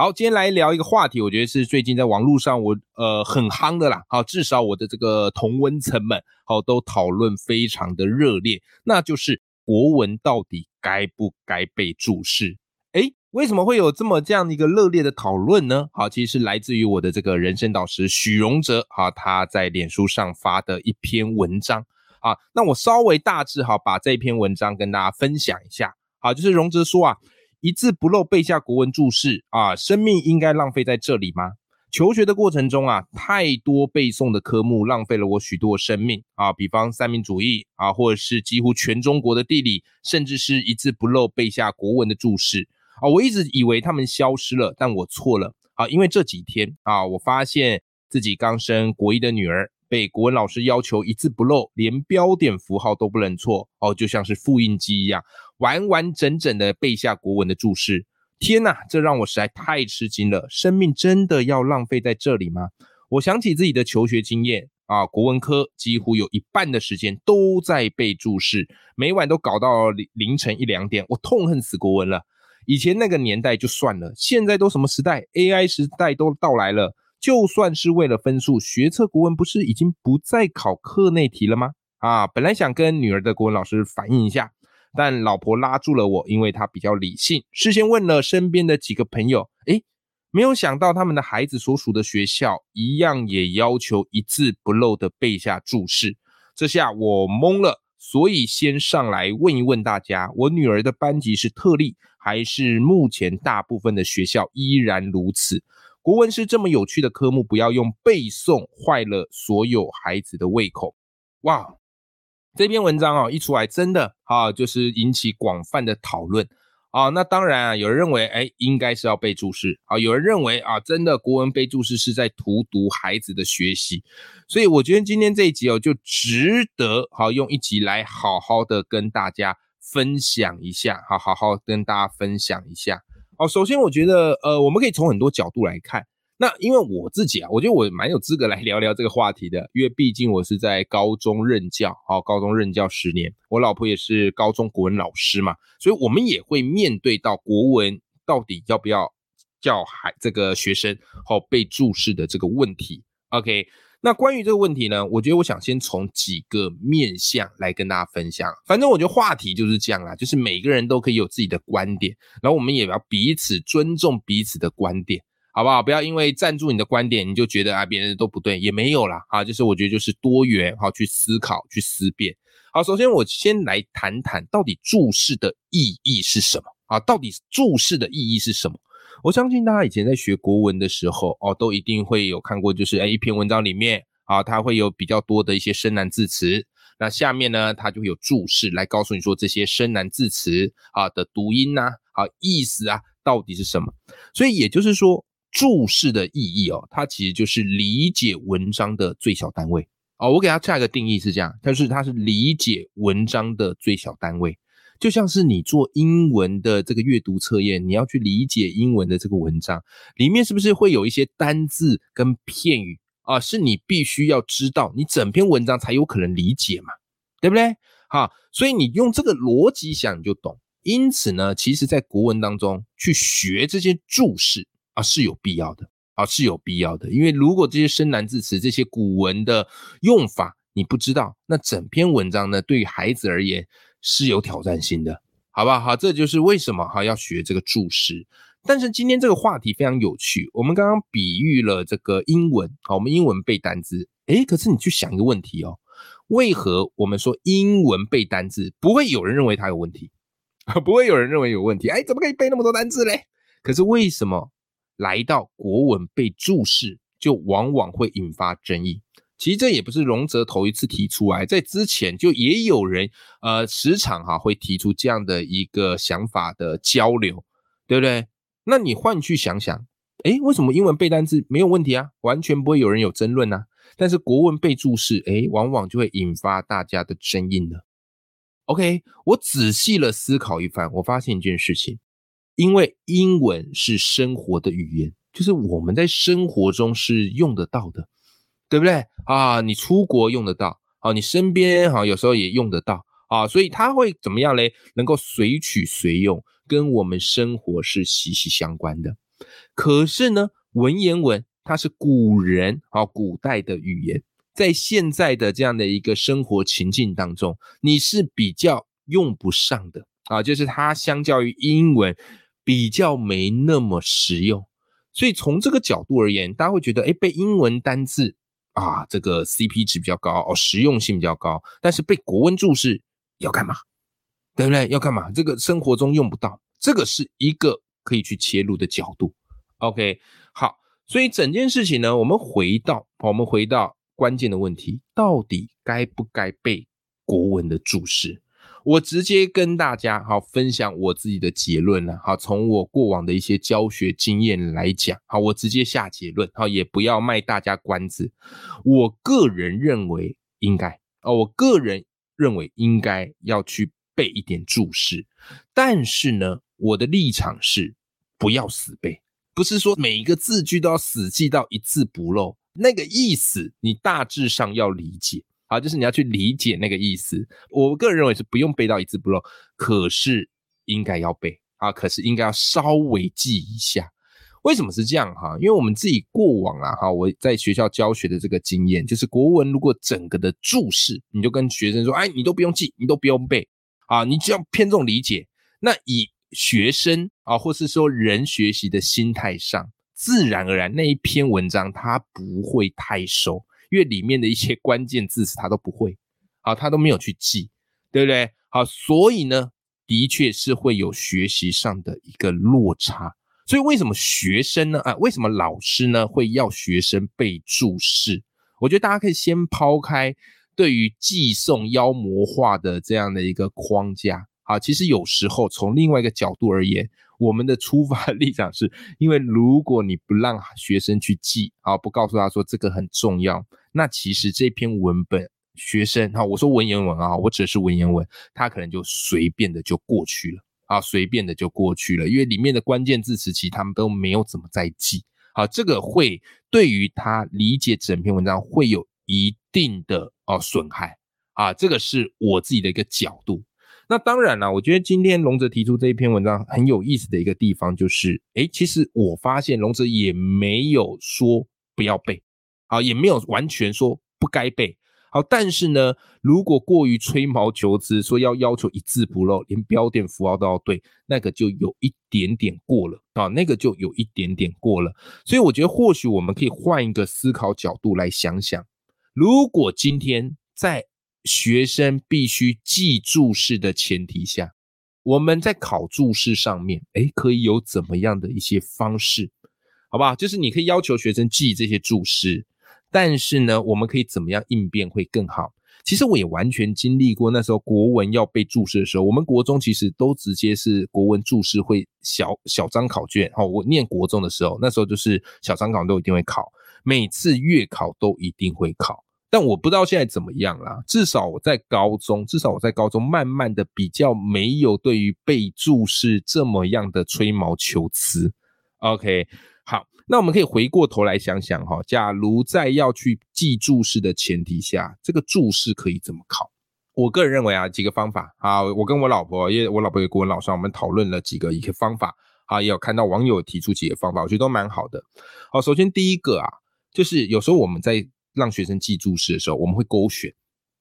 好，今天来聊一个话题，我觉得是最近在网络上我呃很夯的啦。好，至少我的这个同温层们好都讨论非常的热烈，那就是国文到底该不该被注释？诶，为什么会有这么这样的一个热烈的讨论呢？好，其实是来自于我的这个人生导师许荣哲哈，他在脸书上发的一篇文章啊。那我稍微大致哈把这篇文章跟大家分享一下。好，就是荣哲说啊。一字不漏背下国文注释啊，生命应该浪费在这里吗？求学的过程中啊，太多背诵的科目浪费了我许多生命啊，比方三民主义啊，或者是几乎全中国的地理，甚至是一字不漏背下国文的注释啊，我一直以为他们消失了，但我错了啊，因为这几天啊，我发现自己刚生国一的女儿。被国文老师要求一字不漏，连标点符号都不能错哦，就像是复印机一样，完完整整的背下国文的注释。天哪，这让我实在太吃惊了！生命真的要浪费在这里吗？我想起自己的求学经验啊，国文科几乎有一半的时间都在背注释，每晚都搞到凌凌晨一两点，我痛恨死国文了。以前那个年代就算了，现在都什么时代？AI 时代都到来了。就算是为了分数，学测国文不是已经不再考课内题了吗？啊，本来想跟女儿的国文老师反映一下，但老婆拉住了我，因为她比较理性，事先问了身边的几个朋友，诶，没有想到他们的孩子所属的学校一样也要求一字不漏的背下注释，这下我懵了，所以先上来问一问大家，我女儿的班级是特例，还是目前大部分的学校依然如此？国文是这么有趣的科目，不要用背诵坏了所有孩子的胃口。哇，这篇文章啊一出来，真的啊就是引起广泛的讨论啊。那当然啊，有人认为哎应该是要背注释啊，有人认为啊真的国文背注释是在荼毒孩子的学习。所以我觉得今天这一集哦就值得好用一集来好好的跟大家分享一下，好好好跟大家分享一下。好，首先我觉得，呃，我们可以从很多角度来看。那因为我自己啊，我觉得我蛮有资格来聊聊这个话题的，因为毕竟我是在高中任教，好，高中任教十年，我老婆也是高中国文老师嘛，所以我们也会面对到国文到底要不要教孩这个学生好背注释的这个问题。OK。那关于这个问题呢，我觉得我想先从几个面向来跟大家分享。反正我觉得话题就是这样啦，就是每个人都可以有自己的观点，然后我们也要彼此尊重彼此的观点，好不好？不要因为站住你的观点，你就觉得啊别人都不对，也没有啦。啊。就是我觉得就是多元，好去思考，去思辨。好，首先我先来谈谈到底注释的意义是什么啊？到底注释的意义是什么？我相信大家以前在学国文的时候，哦，都一定会有看过，就是哎，一篇文章里面啊，它会有比较多的一些生难字词，那下面呢，它就会有注释来告诉你说这些生难字词啊的读音呐，啊意思啊到底是什么。所以也就是说，注释的意义哦，它其实就是理解文章的最小单位哦。我给它下一个定义是这样，它是它是理解文章的最小单位。就像是你做英文的这个阅读测验，你要去理解英文的这个文章，里面是不是会有一些单字跟片语啊？是你必须要知道，你整篇文章才有可能理解嘛，对不对？好，所以你用这个逻辑想，你就懂。因此呢，其实在国文当中去学这些注释是有必要的啊是有必要的，因为如果这些生难字词、这些古文的用法你不知道，那整篇文章呢，对于孩子而言。是有挑战性的，好不好？好，这就是为什么哈要学这个注释。但是今天这个话题非常有趣，我们刚刚比喻了这个英文，好，我们英文背单词，诶，可是你去想一个问题哦，为何我们说英文背单词不会有人认为它有问题？不会有人认为有问题？哎，怎么可以背那么多单词嘞？可是为什么来到国文被注释就往往会引发争议？其实这也不是荣泽头一次提出来，在之前就也有人呃时常哈会提出这样的一个想法的交流，对不对？那你换去想想，诶，为什么英文背单词没有问题啊？完全不会有人有争论啊。但是国文被注释，诶，往往就会引发大家的争议呢。OK，我仔细了思考一番，我发现一件事情，因为英文是生活的语言，就是我们在生活中是用得到的，对不对啊？你出国用得到啊，你身边哈有时候也用得到啊，所以它会怎么样嘞？能够随取随用，跟我们生活是息息相关的。可是呢，文言文它是古人啊古代的语言。在现在的这样的一个生活情境当中，你是比较用不上的啊，就是它相较于英文比较没那么实用，所以从这个角度而言，大家会觉得，哎，背英文单字啊，这个 CP 值比较高哦，实用性比较高，但是背国文注释要干嘛？对不对？要干嘛？这个生活中用不到，这个是一个可以去切入的角度。OK，好，所以整件事情呢，我们回到，我们回到。关键的问题到底该不该背国文的注释？我直接跟大家好分享我自己的结论了。好，从我过往的一些教学经验来讲，好，我直接下结论。好，也不要卖大家关子。我个人认为应该哦，我个人认为应该要去背一点注释。但是呢，我的立场是不要死背，不是说每一个字句都要死记到一字不漏。那个意思，你大致上要理解啊，就是你要去理解那个意思。我个人认为是不用背到一字不漏，可是应该要背啊，可是应该要稍微记一下。为什么是这样哈？因为我们自己过往啊哈，我在学校教学的这个经验，就是国文如果整个的注释，你就跟学生说，哎，你都不用记，你都不用背啊，你只要偏重理解。那以学生啊，或是说人学习的心态上。自然而然，那一篇文章他不会太熟，因为里面的一些关键字词他都不会，好，他都没有去记，对不对？好，所以呢，的确是会有学习上的一个落差。所以为什么学生呢？啊，为什么老师呢会要学生背注释？我觉得大家可以先抛开对于寄送妖魔化的这样的一个框架。啊，其实有时候从另外一个角度而言。我们的出发立场是，因为如果你不让学生去记，啊，不告诉他说这个很重要，那其实这篇文本学生，哈，我说文言文啊，我指的是文言文，他可能就随便的就过去了，啊，随便的就过去了，因为里面的关键字词其实他们都没有怎么在记，好，这个会对于他理解整篇文章会有一定的哦损害，啊，这个是我自己的一个角度。那当然了，我觉得今天龙泽提出这一篇文章很有意思的一个地方就是，哎，其实我发现龙泽也没有说不要背，啊，也没有完全说不该背，好，但是呢，如果过于吹毛求疵，说要要求一字不漏，连标点符号都要对，那个就有一点点过了啊，那个就有一点点过了。所以我觉得或许我们可以换一个思考角度来想想，如果今天在学生必须记注释的前提下，我们在考注释上面，哎，可以有怎么样的一些方式，好不好？就是你可以要求学生记这些注释，但是呢，我们可以怎么样应变会更好？其实我也完全经历过那时候国文要被注释的时候，我们国中其实都直接是国文注释会小小张考卷。哦，我念国中的时候，那时候就是小张考都一定会考，每次月考都一定会考。但我不知道现在怎么样啦。至少我在高中，至少我在高中，慢慢的比较没有对于被注释这么样的吹毛求疵。OK，那我们可以回过头来想想哈，假如在要去记注释的前提下，这个注释可以怎么考？我个人认为啊，几个方法啊，我跟我老婆，因为我老婆也跟我老师，我们讨论了几个一些方法啊，也有看到网友提出几个方法，我觉得都蛮好的。好，首先第一个啊，就是有时候我们在让学生记注释的时候，我们会勾选，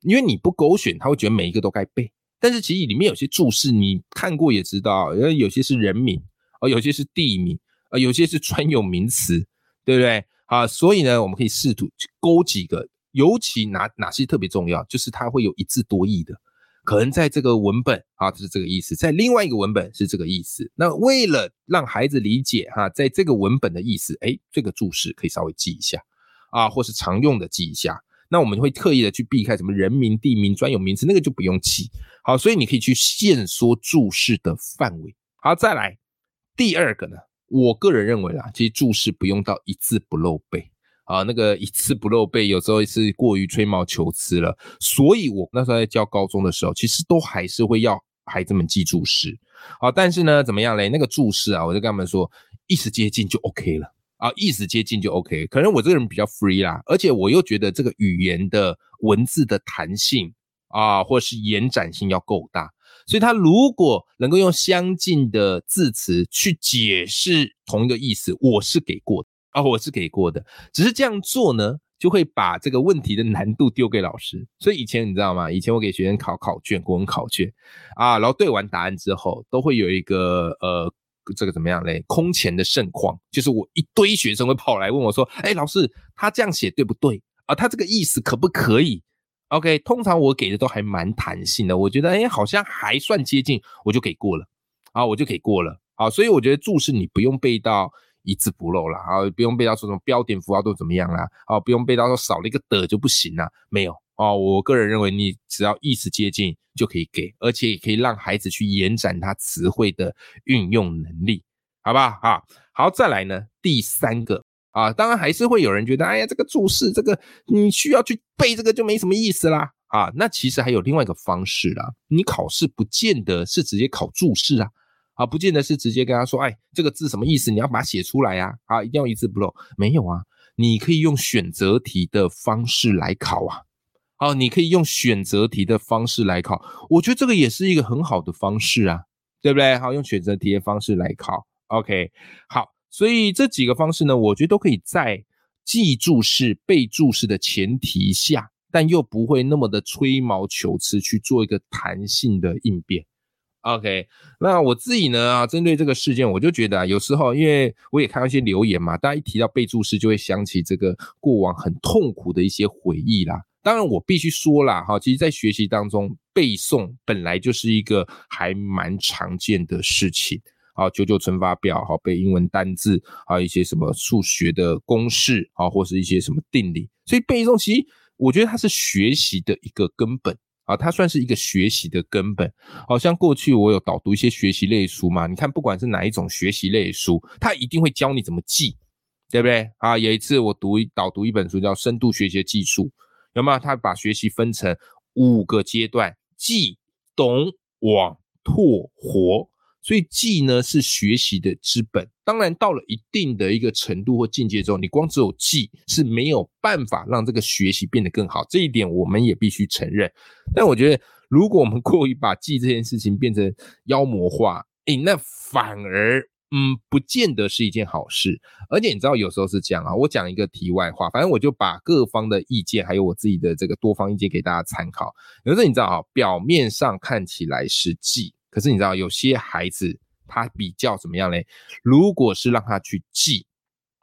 因为你不勾选，他会觉得每一个都该背。但是其实里面有些注释你看过也知道，因为有些是人名，啊，有些是地名，啊，有些是专有名词，对不对？啊，所以呢，我们可以试图去勾几个，尤其哪哪些特别重要，就是它会有一字多义的，可能在这个文本啊是这个意思，在另外一个文本是这个意思。那为了让孩子理解哈，在这个文本的意思，哎，这个注释可以稍微记一下。啊，或是常用的记一下，那我们会特意的去避开什么人名、地名、专有名词，那个就不用记。好，所以你可以去限缩注释的范围。好，再来第二个呢，我个人认为啦，其实注释不用到一字不漏背啊，那个一字不漏背有时候是过于吹毛求疵了。所以我那时候在教高中的时候，其实都还是会要孩子们记注释。好，但是呢，怎么样嘞？那个注释啊，我就跟他们说，意思接近就 OK 了啊，意思接近就 OK。可能我这个人比较 free 啦，而且我又觉得这个语言的文字的弹性啊，或是延展性要够大。所以，他如果能够用相近的字词去解释同一个意思，我是给过的啊，我是给过的。只是这样做呢，就会把这个问题的难度丢给老师。所以以前你知道吗？以前我给学生考考卷，国文考卷啊，然后对完答案之后，都会有一个呃，这个怎么样嘞？空前的盛况，就是我一堆学生会跑来问我说：“哎，老师，他这样写对不对啊？他这个意思可不可以？” OK，通常我给的都还蛮弹性的，我觉得哎，好像还算接近，我就给过了啊，我就给过了啊，所以我觉得注释你不用背到一字不漏了啊，不用背到说什么标点符号都怎么样啦，啊，不用背到说少了一个的就不行啦，没有啊，我个人认为你只要意思接近就可以给，而且也可以让孩子去延展他词汇的运用能力，好不好？啊，好，再来呢，第三个。啊，当然还是会有人觉得，哎呀，这个注释，这个你需要去背，这个就没什么意思啦。啊，那其实还有另外一个方式啦，你考试不见得是直接考注释啊，啊，不见得是直接跟他说，哎，这个字什么意思，你要把它写出来呀，啊，一定要一字不漏。没有啊，你可以用选择题的方式来考啊，哦，你可以用选择题的方式来考，我觉得这个也是一个很好的方式啊，对不对？好，用选择题的方式来考，OK，好。所以这几个方式呢，我觉得都可以在记注释、背注释的前提下，但又不会那么的吹毛求疵去做一个弹性的应变。OK，那我自己呢啊，针对这个事件，我就觉得啊，有时候因为我也看到一些留言嘛，大家一提到背注释，就会想起这个过往很痛苦的一些回忆啦。当然，我必须说啦，哈，其实在学习当中背诵本来就是一个还蛮常见的事情。啊，九九乘法表，好背英文单字，还有一些什么数学的公式，啊，或是一些什么定理。所以背诵，其实我觉得它是学习的一个根本啊，它算是一个学习的根本。好像过去我有导读一些学习类书嘛，你看不管是哪一种学习类书，它一定会教你怎么记，对不对？啊，有一次我读一导读一本书叫《深度学习技术》，有没有？他把学习分成五个阶段：记、懂、网、拓、活。所以记呢是学习的资本，当然到了一定的一个程度或境界之后，你光只有记是没有办法让这个学习变得更好，这一点我们也必须承认。但我觉得，如果我们过于把记这件事情变成妖魔化，诶，那反而嗯不见得是一件好事。而且你知道，有时候是这样啊，我讲一个题外话，反正我就把各方的意见还有我自己的这个多方意见给大家参考。有时候你知道啊，表面上看起来是记。可是你知道，有些孩子他比较怎么样嘞？如果是让他去记，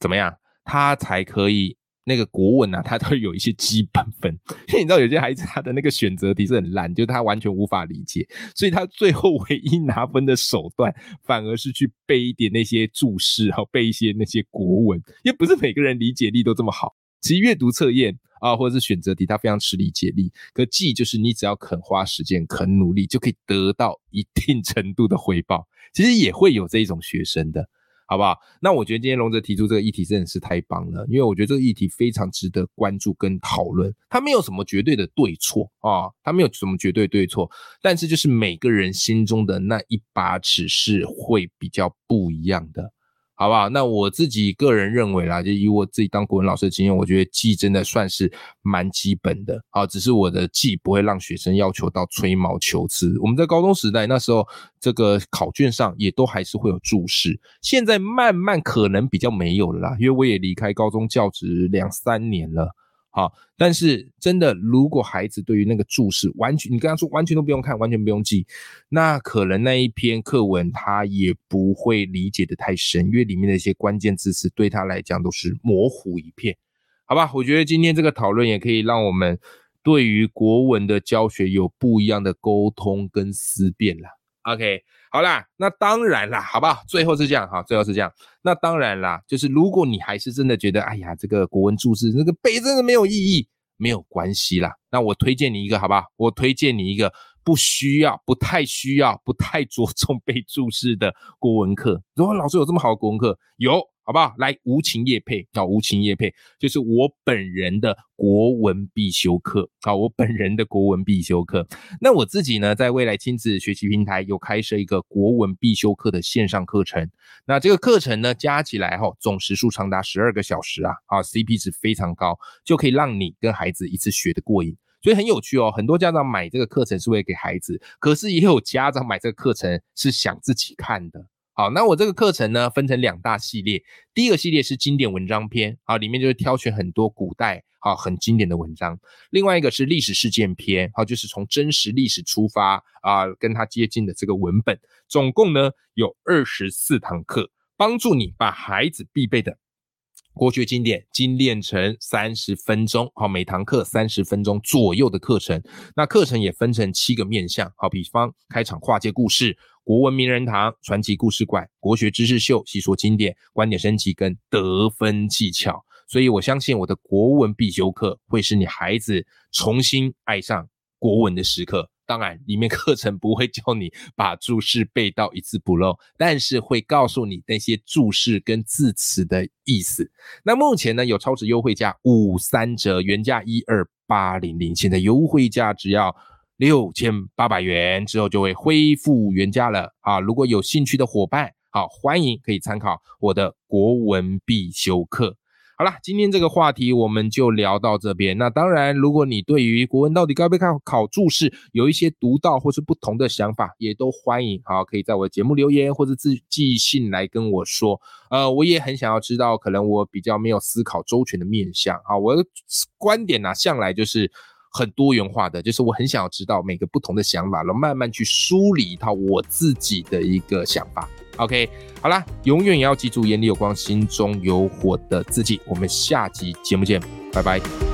怎么样，他才可以那个国文啊，他都有一些基本分。因为你知道，有些孩子他的那个选择题是很烂，就是他完全无法理解，所以他最后唯一拿分的手段，反而是去背一点那些注释，然后背一些那些国文。因为不是每个人理解力都这么好，其实阅读测验。啊，或者是选择题，它非常吃理解力。可记就是你只要肯花时间、肯努力，就可以得到一定程度的回报。其实也会有这一种学生的，好不好？那我觉得今天龙泽提出这个议题真的是太棒了，因为我觉得这个议题非常值得关注跟讨论。它没有什么绝对的对错啊，它没有什么绝对对错，但是就是每个人心中的那一把尺是会比较不一样的。好不好？那我自己个人认为啦，就以我自己当国文老师的经验，我觉得记真的算是蛮基本的。好，只是我的记不会让学生要求到吹毛求疵。我们在高中时代那时候，这个考卷上也都还是会有注释。现在慢慢可能比较没有了啦，因为我也离开高中教职两三年了。好，但是真的，如果孩子对于那个注释完全，你跟他说完全都不用看，完全不用记，那可能那一篇课文他也不会理解的太深，因为里面的一些关键字词对他来讲都是模糊一片，好吧？我觉得今天这个讨论也可以让我们对于国文的教学有不一样的沟通跟思辨了。OK。好啦，那当然啦，好不好？最后是这样哈，最后是这样。那当然啦，就是如果你还是真的觉得，哎呀，这个国文注释那个背真的没有意义，没有关系啦。那我推荐你一个，好不好？我推荐你一个不需要、不太需要、不太着重背注释的国文课。如果老师有这么好的国文课，有。好不好？来，无情夜配叫！无情夜配就是我本人的国文必修课啊！我本人的国文必修课。那我自己呢，在未来亲子学习平台有开设一个国文必修课的线上课程。那这个课程呢，加起来哈，总时数长达十二个小时啊！啊，CP 值非常高，就可以让你跟孩子一次学得过瘾。所以很有趣哦。很多家长买这个课程是为了给孩子，可是也有家长买这个课程是想自己看的。好，那我这个课程呢，分成两大系列。第一个系列是经典文章篇，啊，里面就是挑选很多古代啊很经典的文章。另外一个是历史事件篇，好，就是从真实历史出发啊，跟它接近的这个文本。总共呢有二十四堂课，帮助你把孩子必备的。国学经典精炼成三十分钟，好，每堂课三十分钟左右的课程。那课程也分成七个面向，好，比方开场跨界故事、国文名人堂、传奇故事馆、国学知识秀、细说经典、观点升级跟得分技巧。所以我相信我的国文必修课会是你孩子重新爱上国文的时刻。当然，里面课程不会教你把注释背到一字不漏，但是会告诉你那些注释跟字词的意思。那目前呢，有超值优惠价五三折，原价一二八零零，现在优惠价只要六千八百元，之后就会恢复原价了啊！如果有兴趣的伙伴，好欢迎可以参考我的国文必修课。好了，今天这个话题我们就聊到这边。那当然，如果你对于国文到底该不该考注释有一些独到或是不同的想法，也都欢迎。好，可以在我的节目留言或者自寄信来跟我说。呃，我也很想要知道，可能我比较没有思考周全的面向。啊，我的观点呢，向来就是很多元化的，就是我很想要知道每个不同的想法，然后慢慢去梳理一套我自己的一个想法。OK，好啦，永远也要记住眼里有光，心中有火的自己。我们下集节目见，拜拜。